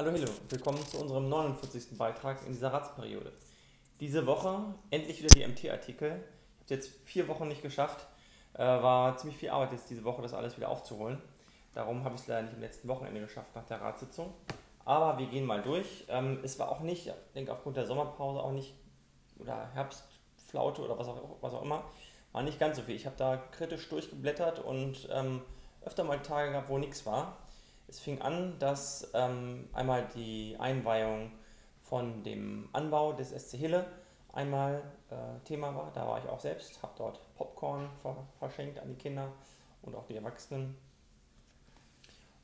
Hallo, hallo, willkommen zu unserem 49. Beitrag in dieser Ratsperiode. Diese Woche endlich wieder die MT-Artikel. Ich habe es jetzt vier Wochen nicht geschafft. Äh, war ziemlich viel Arbeit jetzt diese Woche, das alles wieder aufzuholen. Darum habe ich es leider nicht am letzten Wochenende geschafft nach der Ratssitzung. Aber wir gehen mal durch. Ähm, es war auch nicht, ich denke aufgrund der Sommerpause auch nicht, oder Herbstflaute oder was auch, was auch immer, war nicht ganz so viel. Ich habe da kritisch durchgeblättert und ähm, öfter mal Tage gehabt, wo nichts war. Es fing an, dass ähm, einmal die Einweihung von dem Anbau des SC Hille einmal äh, Thema war. Da war ich auch selbst, habe dort Popcorn ver verschenkt an die Kinder und auch die Erwachsenen.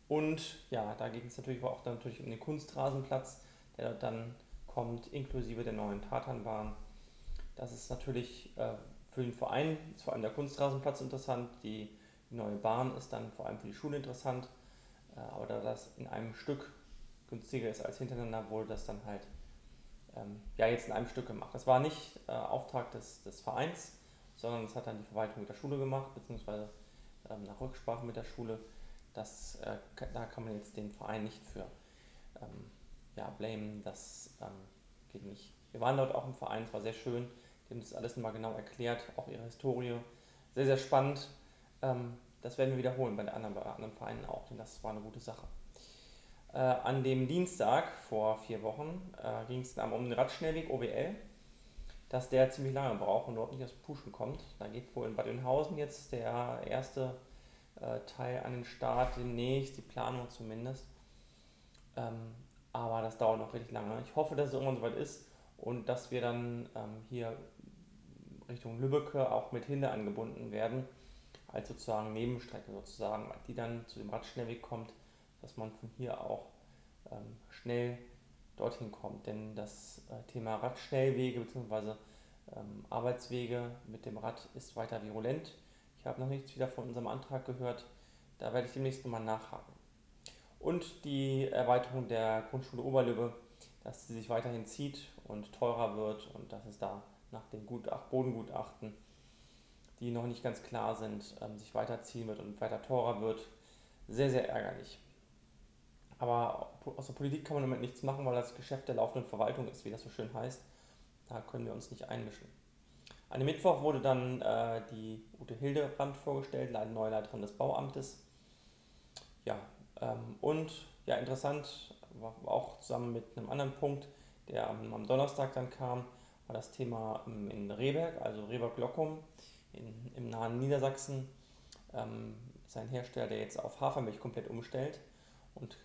Und ja, da ging es natürlich auch dann natürlich um den Kunstrasenplatz, der dort dann kommt, inklusive der neuen Tatanbahn. Das ist natürlich äh, für den Verein, ist vor allem der Kunstrasenplatz interessant, die, die neue Bahn ist dann vor allem für die Schule interessant aber da das in einem Stück günstiger ist als hintereinander, wurde das dann halt ähm, ja, jetzt in einem Stück gemacht. Das war nicht äh, Auftrag des, des Vereins, sondern das hat dann die Verwaltung mit der Schule gemacht, beziehungsweise ähm, nach Rücksprache mit der Schule. Das, äh, da kann man jetzt den Verein nicht für ähm, ja, blamen, das ähm, geht nicht. Wir waren dort auch im Verein, es war sehr schön, die haben das alles nochmal genau erklärt, auch ihre Historie. Sehr, sehr spannend. Ähm, das werden wir wiederholen bei den anderen, bei anderen Vereinen auch, denn das war eine gute Sache. Äh, an dem Dienstag vor vier Wochen äh, ging es um den Radschnellweg OWL, dass der ziemlich lange braucht und überhaupt nicht aus dem Puschen kommt. Da geht wohl in Bad Oeynhausen jetzt der erste äh, Teil an den Start, demnächst, die Planung zumindest. Ähm, aber das dauert noch richtig lange. Ich hoffe, dass es irgendwann soweit ist und dass wir dann ähm, hier Richtung Lübbecke auch mit Hinde angebunden werden als sozusagen Nebenstrecke sozusagen, die dann zu dem Radschnellweg kommt, dass man von hier auch ähm, schnell dorthin kommt. Denn das äh, Thema Radschnellwege bzw. Ähm, Arbeitswege mit dem Rad ist weiter virulent. Ich habe noch nichts wieder von unserem Antrag gehört. Da werde ich demnächst nochmal nachhaken. Und die Erweiterung der Grundschule Oberlübbe, dass sie sich weiterhin zieht und teurer wird und dass es da nach den Gutacht Bodengutachten die noch nicht ganz klar sind, ähm, sich weiterziehen wird und weiter teurer wird. Sehr, sehr ärgerlich. Aber aus der Politik kann man damit nichts machen, weil das Geschäft der laufenden Verwaltung ist, wie das so schön heißt. Da können wir uns nicht einmischen. An dem Mittwoch wurde dann äh, die Ute Hildebrand vorgestellt, neue Leiterin des Bauamtes. Ja, ähm, und ja, interessant, war auch zusammen mit einem anderen Punkt, der am, am Donnerstag dann kam, war das Thema ähm, in Rehberg, also Rehberg-Lockum in, im nahen Niedersachsen. Ähm, ist Hersteller, der jetzt auf Hafermilch komplett umstellt. Und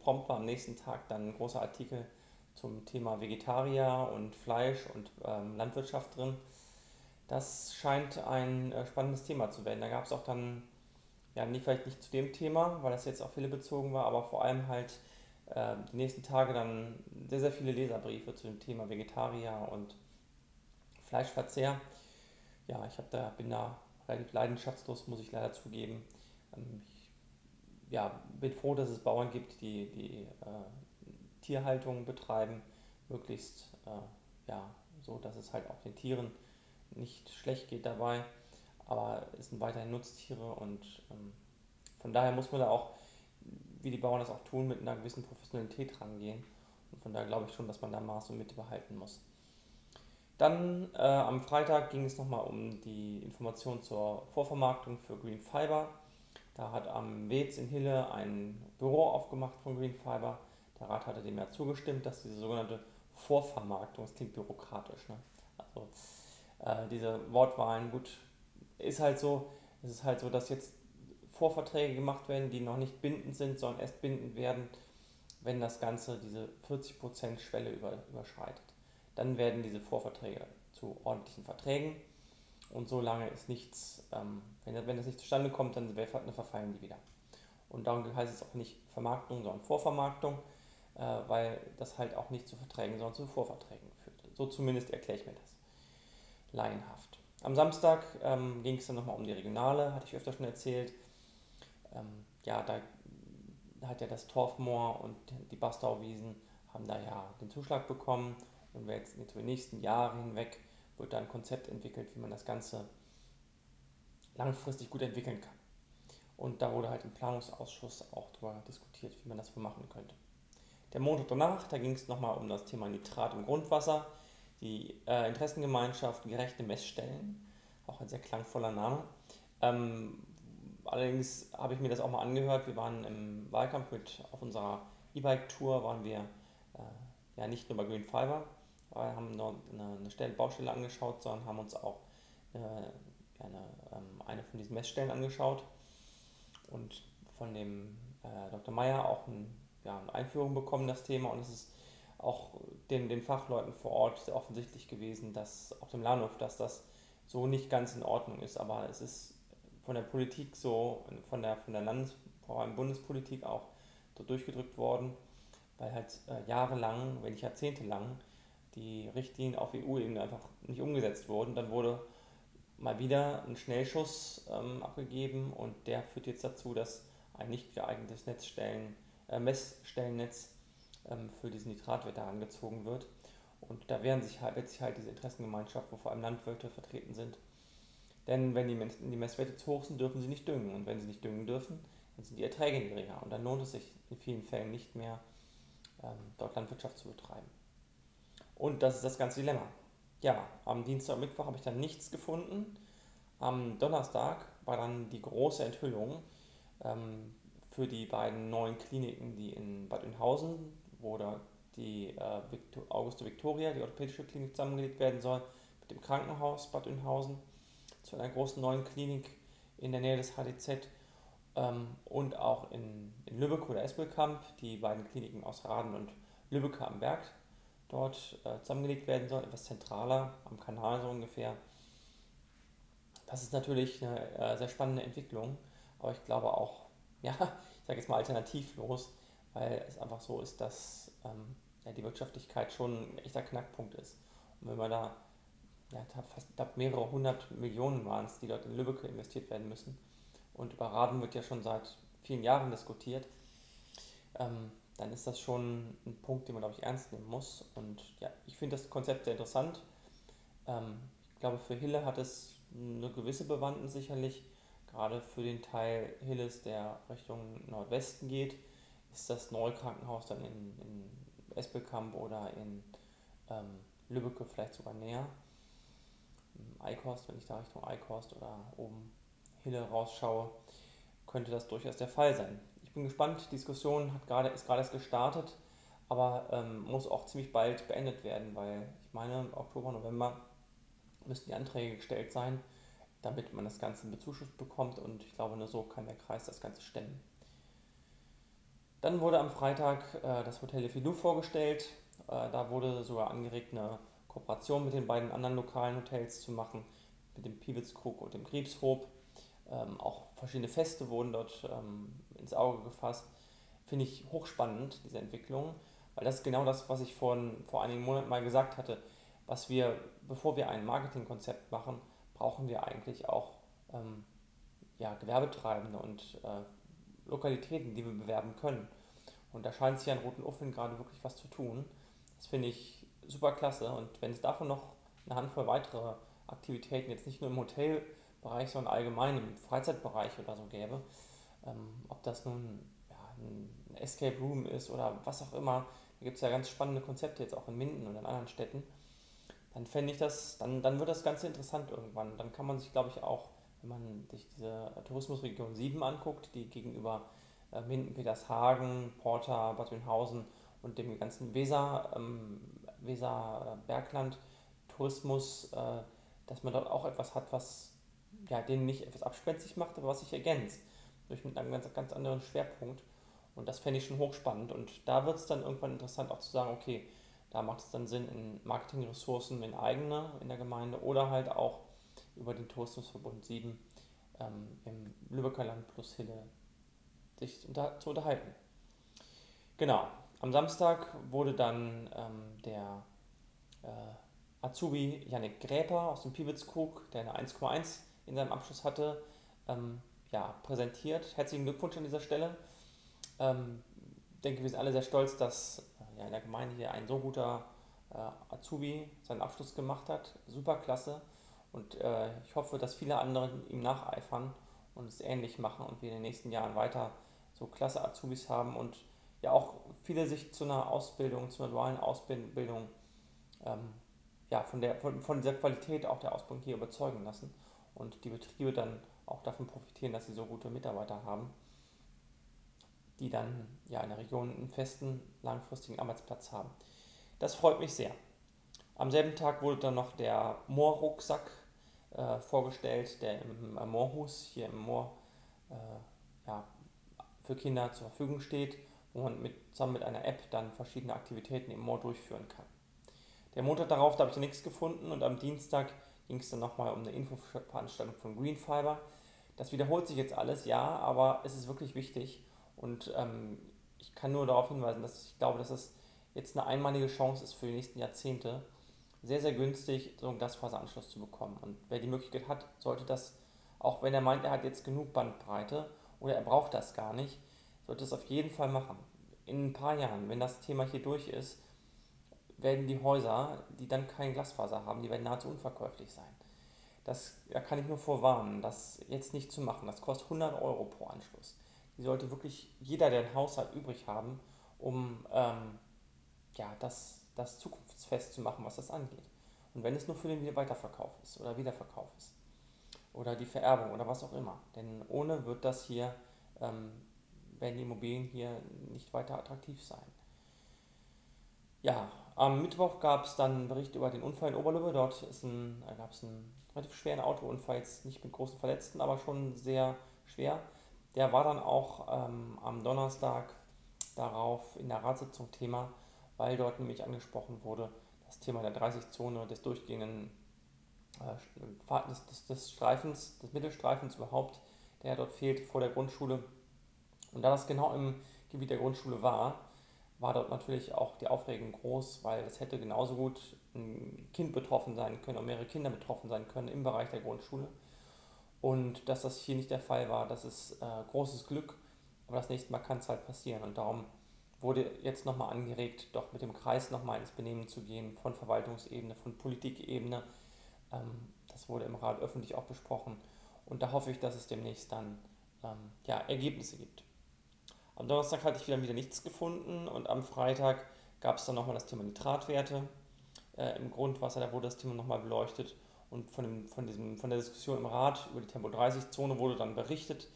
prompt war am nächsten Tag dann ein großer Artikel zum Thema Vegetarier und Fleisch und ähm, Landwirtschaft drin. Das scheint ein äh, spannendes Thema zu werden. Da gab es auch dann, ja, nicht, vielleicht nicht zu dem Thema, weil das jetzt auf viele bezogen war, aber vor allem halt äh, die nächsten Tage dann sehr, sehr viele Leserbriefe zu dem Thema Vegetarier und Fleischverzehr ja, ich da, bin da relativ leidenschaftslos, muss ich leider zugeben. Ähm, ich ja, bin froh, dass es Bauern gibt, die, die äh, Tierhaltung betreiben, möglichst äh, ja, so, dass es halt auch den Tieren nicht schlecht geht dabei. Aber es sind weiterhin Nutztiere und ähm, von daher muss man da auch, wie die Bauern das auch tun, mit einer gewissen Professionalität rangehen. Und von daher glaube ich schon, dass man da Maß und Mitte behalten muss. Dann äh, am Freitag ging es nochmal um die Information zur Vorvermarktung für Green Fiber. Da hat am WEZ in Hille ein Büro aufgemacht von Green Fiber. Der Rat hatte dem ja zugestimmt, dass diese sogenannte Vorvermarktung, das klingt bürokratisch, ne? also äh, diese Wortwahlen, gut, ist halt so, es ist halt so, dass jetzt Vorverträge gemacht werden, die noch nicht bindend sind, sondern erst bindend werden, wenn das Ganze diese 40% Schwelle über, überschreitet dann werden diese Vorverträge zu ordentlichen Verträgen. Und solange ist nichts, ähm, wenn, wenn das nicht zustande kommt, dann verfallen die wieder. Und darum heißt es auch nicht Vermarktung, sondern Vorvermarktung, äh, weil das halt auch nicht zu Verträgen, sondern zu Vorverträgen führt. So zumindest erkläre ich mir das laienhaft. Am Samstag ähm, ging es dann nochmal um die Regionale, hatte ich öfter schon erzählt. Ähm, ja, da hat ja das Torfmoor und die Bastauwiesen haben da ja den Zuschlag bekommen und wir jetzt über die nächsten Jahre hinweg wird da ein Konzept entwickelt, wie man das Ganze langfristig gut entwickeln kann. Und da wurde halt im Planungsausschuss auch darüber diskutiert, wie man das machen könnte. Der Montag danach, da ging es nochmal um das Thema Nitrat im Grundwasser, die äh, Interessengemeinschaft Gerechte Messstellen, auch ein sehr klangvoller Name. Ähm, allerdings habe ich mir das auch mal angehört. Wir waren im Wahlkampf mit auf unserer E-Bike-Tour, waren wir äh, ja nicht nur bei Green Fiber, wir haben nur eine, eine Stelle, Baustelle angeschaut, sondern haben uns auch äh, eine, ähm, eine von diesen Messstellen angeschaut und von dem äh, Dr. Meyer auch ein, ja, eine Einführung bekommen, das Thema. Und es ist auch den, den Fachleuten vor Ort sehr offensichtlich gewesen, dass auch dem Lahnhof, dass das so nicht ganz in Ordnung ist. Aber es ist von der Politik so, von der, von der Landes-, vor allem Bundespolitik auch so durchgedrückt worden, weil halt äh, jahrelang, wenn nicht jahrzehntelang, die Richtlinien auf EU-Ebene einfach nicht umgesetzt wurden. Dann wurde mal wieder ein Schnellschuss ähm, abgegeben und der führt jetzt dazu, dass ein nicht geeignetes Netzstellen, äh, Messstellennetz ähm, für diesen Nitratwert herangezogen wird. Und da werden sich halt, sich halt diese Interessengemeinschaft, wo vor allem Landwirte vertreten sind. Denn wenn die, die Messwerte zu hoch sind, dürfen sie nicht düngen. Und wenn sie nicht düngen dürfen, dann sind die Erträge niedriger. Und dann lohnt es sich in vielen Fällen nicht mehr, ähm, dort Landwirtschaft zu betreiben. Und das ist das ganze Dilemma ja, am Dienstag und Mittwoch habe ich dann nichts gefunden. Am Donnerstag war dann die große Enthüllung ähm, für die beiden neuen Kliniken, die in Bad Oeynhausen, wo da die äh, Victor, Auguste Victoria, die orthopädische Klinik, zusammengelegt werden soll, mit dem Krankenhaus Bad Oeynhausen, zu einer großen neuen Klinik in der Nähe des HDZ ähm, und auch in, in Lübeck oder Espelkamp, die beiden Kliniken aus Raden und Lübeck am Berg dort äh, zusammengelegt werden soll, etwas zentraler am Kanal so ungefähr. Das ist natürlich eine äh, sehr spannende Entwicklung, aber ich glaube auch, ja, ich sage jetzt mal alternativlos, weil es einfach so ist, dass ähm, ja, die Wirtschaftlichkeit schon ein echter Knackpunkt ist. Und wenn man da, ja, fast da mehrere hundert Millionen waren es, die dort in Lübeck investiert werden müssen, und über Raden wird ja schon seit vielen Jahren diskutiert, ähm, dann ist das schon ein Punkt, den man, glaube ich, ernst nehmen muss. Und ja, ich finde das Konzept sehr interessant. Ähm, ich glaube, für Hille hat es eine gewisse Bewandtnis sicherlich. Gerade für den Teil Hilles, der Richtung Nordwesten geht, ist das neue Krankenhaus dann in, in Espelkamp oder in ähm, Lübbecke vielleicht sogar näher. Eickhorst, wenn ich da Richtung Eickhorst oder oben Hille rausschaue, könnte das durchaus der Fall sein ich bin gespannt. Die Diskussion hat grade, ist gerade erst gestartet, aber ähm, muss auch ziemlich bald beendet werden, weil ich meine, Oktober, November müssten die Anträge gestellt sein, damit man das Ganze bezuschusst bekommt und ich glaube, nur so kann der Kreis das Ganze stemmen. Dann wurde am Freitag äh, das Hotel de Filou vorgestellt. Äh, da wurde sogar angeregt, eine Kooperation mit den beiden anderen lokalen Hotels zu machen, mit dem Piewitzkrug und dem Griebshoop. Ähm, auch verschiedene Feste wurden dort ähm, ins Auge gefasst. Finde ich hochspannend, diese Entwicklung, weil das ist genau das, was ich vor, vor einigen Monaten mal gesagt hatte. Was wir, bevor wir ein Marketingkonzept machen, brauchen wir eigentlich auch ähm, ja, Gewerbetreibende und äh, Lokalitäten, die wir bewerben können. Und da scheint sich an Roten Uffin gerade wirklich was zu tun. Das finde ich super klasse. Und wenn es davon noch eine Handvoll weitere Aktivitäten, jetzt nicht nur im Hotelbereich, sondern allgemein im Freizeitbereich oder so gäbe, ähm, ob das nun ja, ein Escape Room ist oder was auch immer, da gibt es ja ganz spannende Konzepte jetzt auch in Minden und in anderen Städten, dann fände ich das, dann, dann wird das Ganze interessant irgendwann. Dann kann man sich, glaube ich, auch, wenn man sich diese Tourismusregion 7 anguckt, die gegenüber äh, Minden, Petershagen, Porta, Bad Oeynhausen und dem ganzen Weser, ähm, Weser Bergland Tourismus, äh, dass man dort auch etwas hat, was ja, den nicht etwas abspenstig macht, aber was sich ergänzt durch mit einem ganz, ganz anderen Schwerpunkt. Und das fände ich schon hochspannend. Und da wird es dann irgendwann interessant auch zu sagen, okay, da macht es dann Sinn, in Marketingressourcen in eigene in der Gemeinde oder halt auch über den Tourismusverbund 7 ähm, im Lübecker Land plus Hille sich unter, zu unterhalten. Genau, am Samstag wurde dann ähm, der äh, Azubi Yannick Gräper aus dem Piewitzkrug, der eine 1,1 in seinem Abschluss hatte, ähm, ja, präsentiert. Herzlichen Glückwunsch an dieser Stelle. Ähm, ich denke, wir sind alle sehr stolz, dass äh, ja, in der Gemeinde hier ein so guter äh, Azubi seinen Abschluss gemacht hat. Super klasse. Und äh, ich hoffe, dass viele andere ihm nacheifern und es ähnlich machen und wir in den nächsten Jahren weiter so klasse Azubis haben und ja auch viele sich zu einer Ausbildung, zu einer dualen Ausbildung, ähm, ja, von, der, von, von dieser Qualität auch der Ausbildung hier überzeugen lassen und die Betriebe dann auch davon profitieren, dass sie so gute Mitarbeiter haben, die dann ja in der Region einen festen, langfristigen Arbeitsplatz haben. Das freut mich sehr. Am selben Tag wurde dann noch der Moorrucksack äh, vorgestellt, der im äh, Moorhus hier im Moor äh, ja, für Kinder zur Verfügung steht, wo man mit, zusammen mit einer App dann verschiedene Aktivitäten im Moor durchführen kann. Der Montag darauf, da habe ich nichts gefunden und am Dienstag ging es dann nochmal um eine Infoveranstaltung von Green Fiber. Das wiederholt sich jetzt alles, ja, aber es ist wirklich wichtig und ähm, ich kann nur darauf hinweisen, dass ich glaube, dass es jetzt eine einmalige Chance ist für die nächsten Jahrzehnte, sehr, sehr günstig so einen Glasfaseranschluss zu bekommen. Und wer die Möglichkeit hat, sollte das, auch wenn er meint, er hat jetzt genug Bandbreite oder er braucht das gar nicht, sollte es auf jeden Fall machen. In ein paar Jahren, wenn das Thema hier durch ist, werden die Häuser, die dann kein Glasfaser haben, die werden nahezu unverkäuflich sein. Das, da kann ich nur vorwarnen, das jetzt nicht zu machen. Das kostet 100 Euro pro Anschluss. Die sollte wirklich jeder, der ein Haushalt übrig haben, um ähm, ja, das, das zukunftsfest zu machen, was das angeht. Und wenn es nur für den Weiterverkauf ist oder Wiederverkauf ist oder die Vererbung oder was auch immer. Denn ohne wird das hier, ähm, werden die Immobilien hier nicht weiter attraktiv sein. Ja, am Mittwoch gab es dann einen Bericht über den Unfall in Oberlübbe. Dort gab es einen relativ schweren Autounfall, jetzt nicht mit großen Verletzten, aber schon sehr schwer. Der war dann auch ähm, am Donnerstag darauf in der Ratssitzung Thema, weil dort nämlich angesprochen wurde, das Thema der 30-Zone des durchgehenden äh, des, des, des, Streifens, des Mittelstreifens überhaupt, der dort fehlt vor der Grundschule. Und da das genau im Gebiet der Grundschule war, war dort natürlich auch die Aufregung groß, weil es hätte genauso gut ein Kind betroffen sein können, oder mehrere Kinder betroffen sein können im Bereich der Grundschule. Und dass das hier nicht der Fall war, das ist äh, großes Glück, aber das nächste Mal kann es halt passieren. Und darum wurde jetzt nochmal angeregt, doch mit dem Kreis nochmal ins Benehmen zu gehen, von Verwaltungsebene, von Politikebene. Ähm, das wurde im Rat öffentlich auch besprochen. Und da hoffe ich, dass es demnächst dann ähm, ja, Ergebnisse gibt. Am Donnerstag hatte ich wieder, wieder nichts gefunden und am Freitag gab es dann nochmal das Thema Nitratwerte äh, im Grundwasser. Da wurde das Thema nochmal beleuchtet und von, dem, von, diesem, von der Diskussion im Rat über die Tempo-30-Zone wurde dann berichtet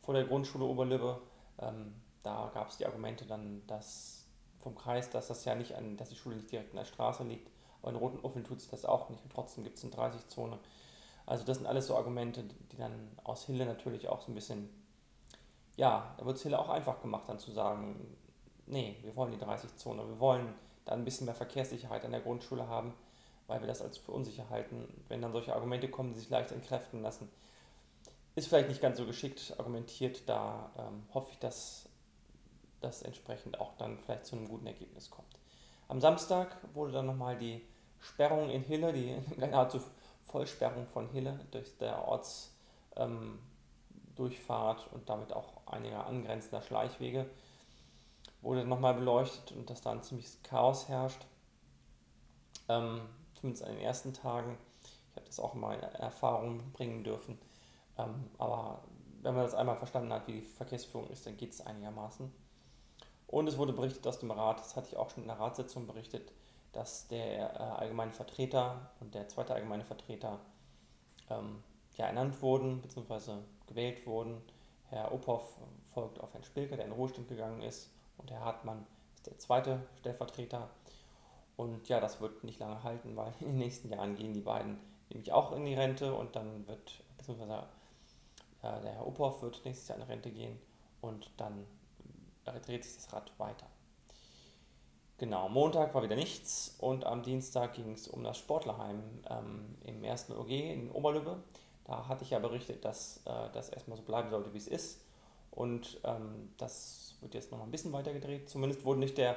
vor der Grundschule Oberlübbe. Ähm, da gab es die Argumente dann dass vom Kreis, dass das ja nicht an, dass die Schule nicht direkt an der Straße liegt, aber in Roten Uffeln tut sich das auch nicht und trotzdem gibt es eine 30-Zone. Also das sind alles so Argumente, die dann aus Hille natürlich auch so ein bisschen ja, da wird es hier auch einfach gemacht, dann zu sagen, nee, wir wollen die 30-Zone, wir wollen da ein bisschen mehr Verkehrssicherheit an der Grundschule haben, weil wir das als für unsicher halten. Wenn dann solche Argumente kommen, die sich leicht entkräften lassen, ist vielleicht nicht ganz so geschickt argumentiert, da ähm, hoffe ich, dass das entsprechend auch dann vielleicht zu einem guten Ergebnis kommt. Am Samstag wurde dann nochmal die Sperrung in Hille, die nahezu Vollsperrung von Hille durch der Orts, ähm, und damit auch einiger angrenzender Schleichwege wurde nochmal beleuchtet und dass da ein ziemliches Chaos herrscht. Ähm, zumindest an den ersten Tagen. Ich habe das auch mal in Erfahrung bringen dürfen. Ähm, aber wenn man das einmal verstanden hat, wie die Verkehrsführung ist, dann geht es einigermaßen. Und es wurde berichtet aus dem Rat, das hatte ich auch schon in der Ratssitzung berichtet, dass der äh, allgemeine Vertreter und der zweite allgemeine Vertreter ähm, ja, ernannt wurden, beziehungsweise gewählt wurden. Herr Ophoff folgt auf Herrn Spilker, der in Ruhestand gegangen ist, und Herr Hartmann ist der zweite Stellvertreter. Und ja, das wird nicht lange halten, weil in den nächsten Jahren gehen die beiden nämlich auch in die Rente und dann wird, beziehungsweise äh, der Herr Ophoff wird nächstes Jahr in Rente gehen und dann dreht sich das Rad weiter. Genau, Montag war wieder nichts und am Dienstag ging es um das Sportlerheim ähm, im ersten OG in Oberlübbe. Da hatte ich ja berichtet, dass äh, das erstmal so bleiben sollte, wie es ist. Und ähm, das wird jetzt noch ein bisschen weiter gedreht. Zumindest wurde nicht der,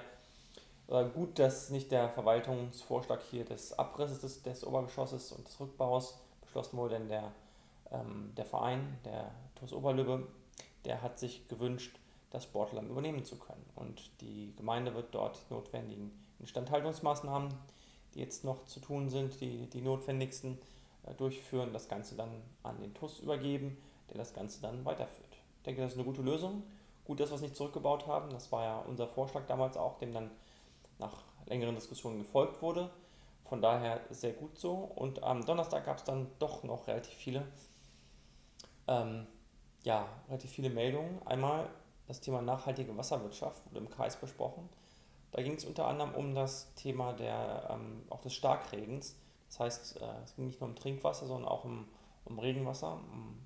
äh, gut, dass nicht der Verwaltungsvorschlag hier des Abrisses des, des Obergeschosses und des Rückbaus beschlossen wurde, denn der, ähm, der Verein, der TuS Oberlübbe, der hat sich gewünscht, das Sportland übernehmen zu können. Und die Gemeinde wird dort die notwendigen Instandhaltungsmaßnahmen, die jetzt noch zu tun sind, die, die notwendigsten, durchführen, das Ganze dann an den TUS übergeben, der das Ganze dann weiterführt. Ich denke, das ist eine gute Lösung gut, dass wir es nicht zurückgebaut haben. Das war ja unser Vorschlag damals auch, dem dann nach längeren Diskussionen gefolgt wurde. Von daher sehr gut so. Und am Donnerstag gab es dann doch noch relativ viele, ähm, ja, relativ viele Meldungen. Einmal das Thema nachhaltige Wasserwirtschaft wurde im Kreis besprochen. Da ging es unter anderem um das Thema der, ähm, auch des Starkregens. Das heißt, äh, es ging nicht nur um Trinkwasser, sondern auch um, um Regenwasser um,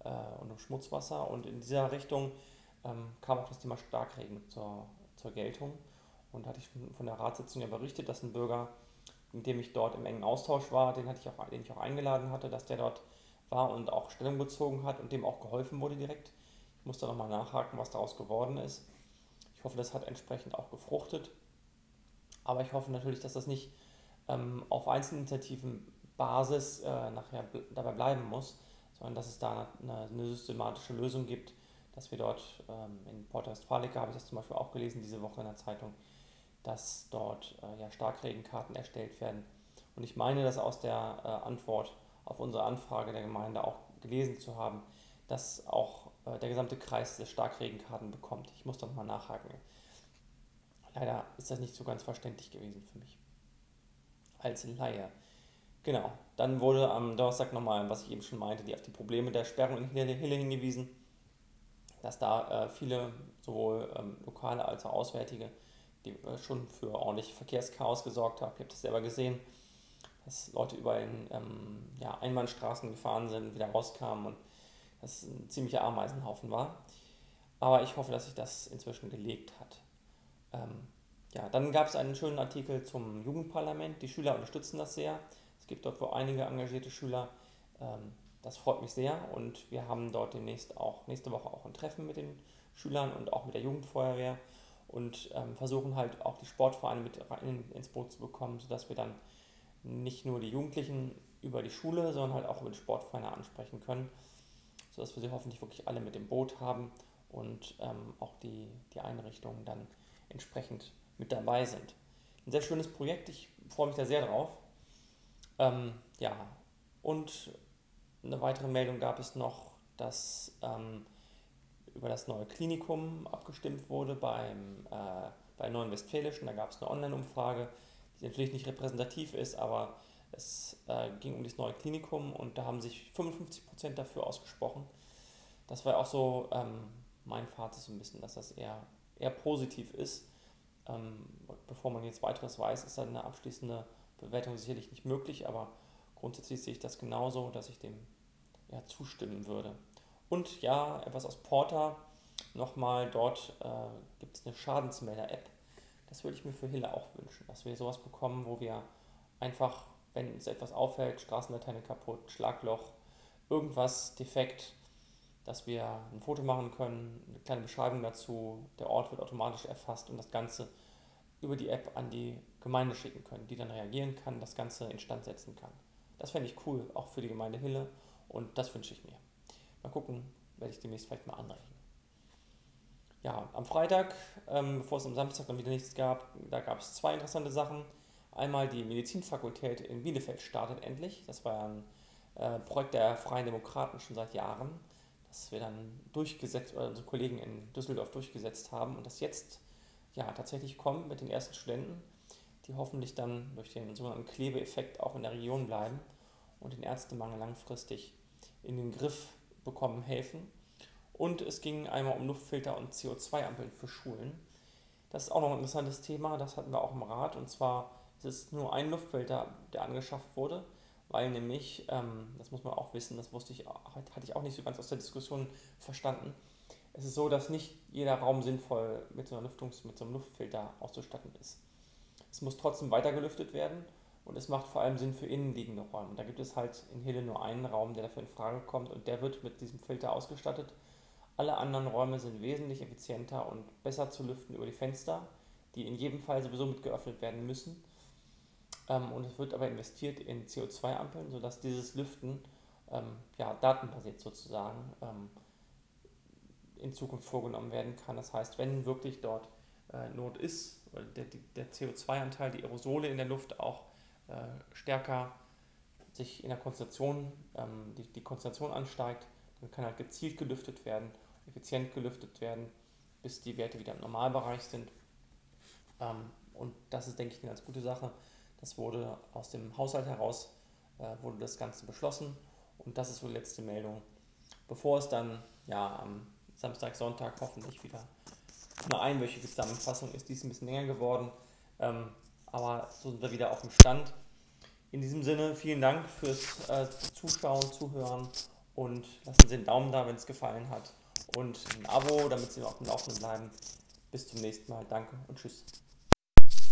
äh, und um Schmutzwasser. Und in dieser Richtung ähm, kam auch das Thema Starkregen zur, zur Geltung. Und hatte ich von der Ratssitzung ja berichtet, dass ein Bürger, mit dem ich dort im engen Austausch war, den, hatte ich auch, den ich auch eingeladen hatte, dass der dort war und auch Stellung bezogen hat und dem auch geholfen wurde direkt. Ich musste nochmal nachhaken, was daraus geworden ist. Ich hoffe, das hat entsprechend auch gefruchtet. Aber ich hoffe natürlich, dass das nicht ähm, auf Einzelinitiativen Basis äh, nachher dabei bleiben muss, sondern dass es da eine, eine systematische Lösung gibt, dass wir dort ähm, in Porta Westfalica, habe ich das zum Beispiel auch gelesen diese Woche in der Zeitung, dass dort äh, ja, Starkregenkarten erstellt werden. Und ich meine, das aus der äh, Antwort auf unsere Anfrage der Gemeinde auch gelesen zu haben, dass auch äh, der gesamte Kreis diese Starkregenkarten bekommt. Ich muss da nochmal nachhaken. Leider ist das nicht so ganz verständlich gewesen für mich. Als Laie. Genau. Dann wurde am Donnerstag nochmal, was ich eben schon meinte, die auf die Probleme der Sperrung in Hille hingewiesen, dass da äh, viele, sowohl ähm, lokale als auch auswärtige, die äh, schon für ordentlich Verkehrschaos gesorgt haben. Ich habe das selber gesehen, dass Leute über in ähm, ja, Einbahnstraßen gefahren sind, wieder rauskamen und das ein ziemlicher Ameisenhaufen war. Aber ich hoffe, dass sich das inzwischen gelegt hat. Ähm, ja, dann gab es einen schönen Artikel zum Jugendparlament. Die Schüler unterstützen das sehr. Es gibt dort wohl einige engagierte Schüler. Ähm, das freut mich sehr und wir haben dort demnächst auch nächste Woche auch ein Treffen mit den Schülern und auch mit der Jugendfeuerwehr und ähm, versuchen halt auch die Sportvereine mit rein ins Boot zu bekommen, sodass wir dann nicht nur die Jugendlichen über die Schule, sondern halt auch über die Sportvereine ansprechen können, sodass wir sie hoffentlich wirklich alle mit dem Boot haben und ähm, auch die, die Einrichtungen dann entsprechend mit dabei sind. Ein sehr schönes Projekt, ich freue mich da sehr drauf. Ähm, ja, und eine weitere Meldung gab es noch, dass ähm, über das neue Klinikum abgestimmt wurde beim, äh, bei Neuen Westfälischen. Da gab es eine Online-Umfrage, die natürlich nicht repräsentativ ist, aber es äh, ging um das neue Klinikum und da haben sich 55% dafür ausgesprochen. Das war auch so ähm, mein Fazit so ein bisschen, dass das eher, eher positiv ist. Ähm, bevor man jetzt weiteres weiß, ist dann eine abschließende Bewertung sicherlich nicht möglich, aber grundsätzlich sehe ich das genauso, dass ich dem ja, zustimmen würde. Und ja, etwas aus Porter. Nochmal, dort äh, gibt es eine Schadensmelder-App. Das würde ich mir für Hille auch wünschen, dass wir sowas bekommen, wo wir einfach, wenn uns etwas auffällt, Straßenlaterne kaputt, Schlagloch, irgendwas defekt, dass wir ein Foto machen können, eine kleine Beschreibung dazu, der Ort wird automatisch erfasst und das Ganze über die App an die Gemeinde schicken können, die dann reagieren kann, das Ganze instand setzen kann. Das fände ich cool, auch für die Gemeinde Hille und das wünsche ich mir. Mal gucken, werde ich demnächst vielleicht mal anrechnen. Ja, am Freitag, ähm, bevor es am Samstag dann wieder nichts gab, da gab es zwei interessante Sachen. Einmal die Medizinfakultät in Bielefeld startet endlich. Das war ja ein äh, Projekt der Freien Demokraten schon seit Jahren, das wir dann durchgesetzt, oder unsere Kollegen in Düsseldorf durchgesetzt haben und das jetzt ja tatsächlich kommt mit den ersten Studenten, die hoffentlich dann durch den sogenannten Klebeeffekt auch in der Region bleiben und den Ärztemangel langfristig in den Griff bekommen helfen. Und es ging einmal um Luftfilter und CO2-Ampeln für Schulen. Das ist auch noch ein interessantes Thema, das hatten wir auch im Rat. Und zwar ist es nur ein Luftfilter, der angeschafft wurde, weil nämlich, ähm, das muss man auch wissen, das wusste ich, hatte ich auch nicht so ganz aus der Diskussion verstanden. Es ist so, dass nicht jeder Raum sinnvoll mit so, einer Lüftungs-, mit so einem Luftfilter auszustatten ist. Es muss trotzdem weiter gelüftet werden und es macht vor allem Sinn für innenliegende Räume. Da gibt es halt in Hille nur einen Raum, der dafür in Frage kommt und der wird mit diesem Filter ausgestattet. Alle anderen Räume sind wesentlich effizienter und besser zu lüften über die Fenster, die in jedem Fall sowieso mit geöffnet werden müssen. Ähm, und es wird aber investiert in CO2-Ampeln, sodass dieses Lüften ähm, ja, datenbasiert sozusagen ähm, in Zukunft vorgenommen werden kann. Das heißt, wenn wirklich dort äh, Not ist, der, der CO2-Anteil, die Aerosole in der Luft auch äh, stärker sich in der Konzentration, ähm, die, die Konzentration ansteigt, dann kann halt gezielt gelüftet werden, effizient gelüftet werden bis die Werte wieder im Normalbereich sind. Ähm, und das ist, denke ich, eine ganz gute Sache. Das wurde aus dem Haushalt heraus, äh, wurde das Ganze beschlossen. Und das ist so die letzte Meldung. Bevor es dann ja, am Samstag, Sonntag hoffentlich wieder eine einwöchige Zusammenfassung ist, die ist ein bisschen länger geworden. Ähm, aber so sind wir wieder auf dem Stand. In diesem Sinne, vielen Dank fürs äh, Zuschauen, Zuhören und lassen Sie einen Daumen da, wenn es gefallen hat. Und ein Abo, damit Sie auf dem Laufenden bleiben. Bis zum nächsten Mal. Danke und tschüss.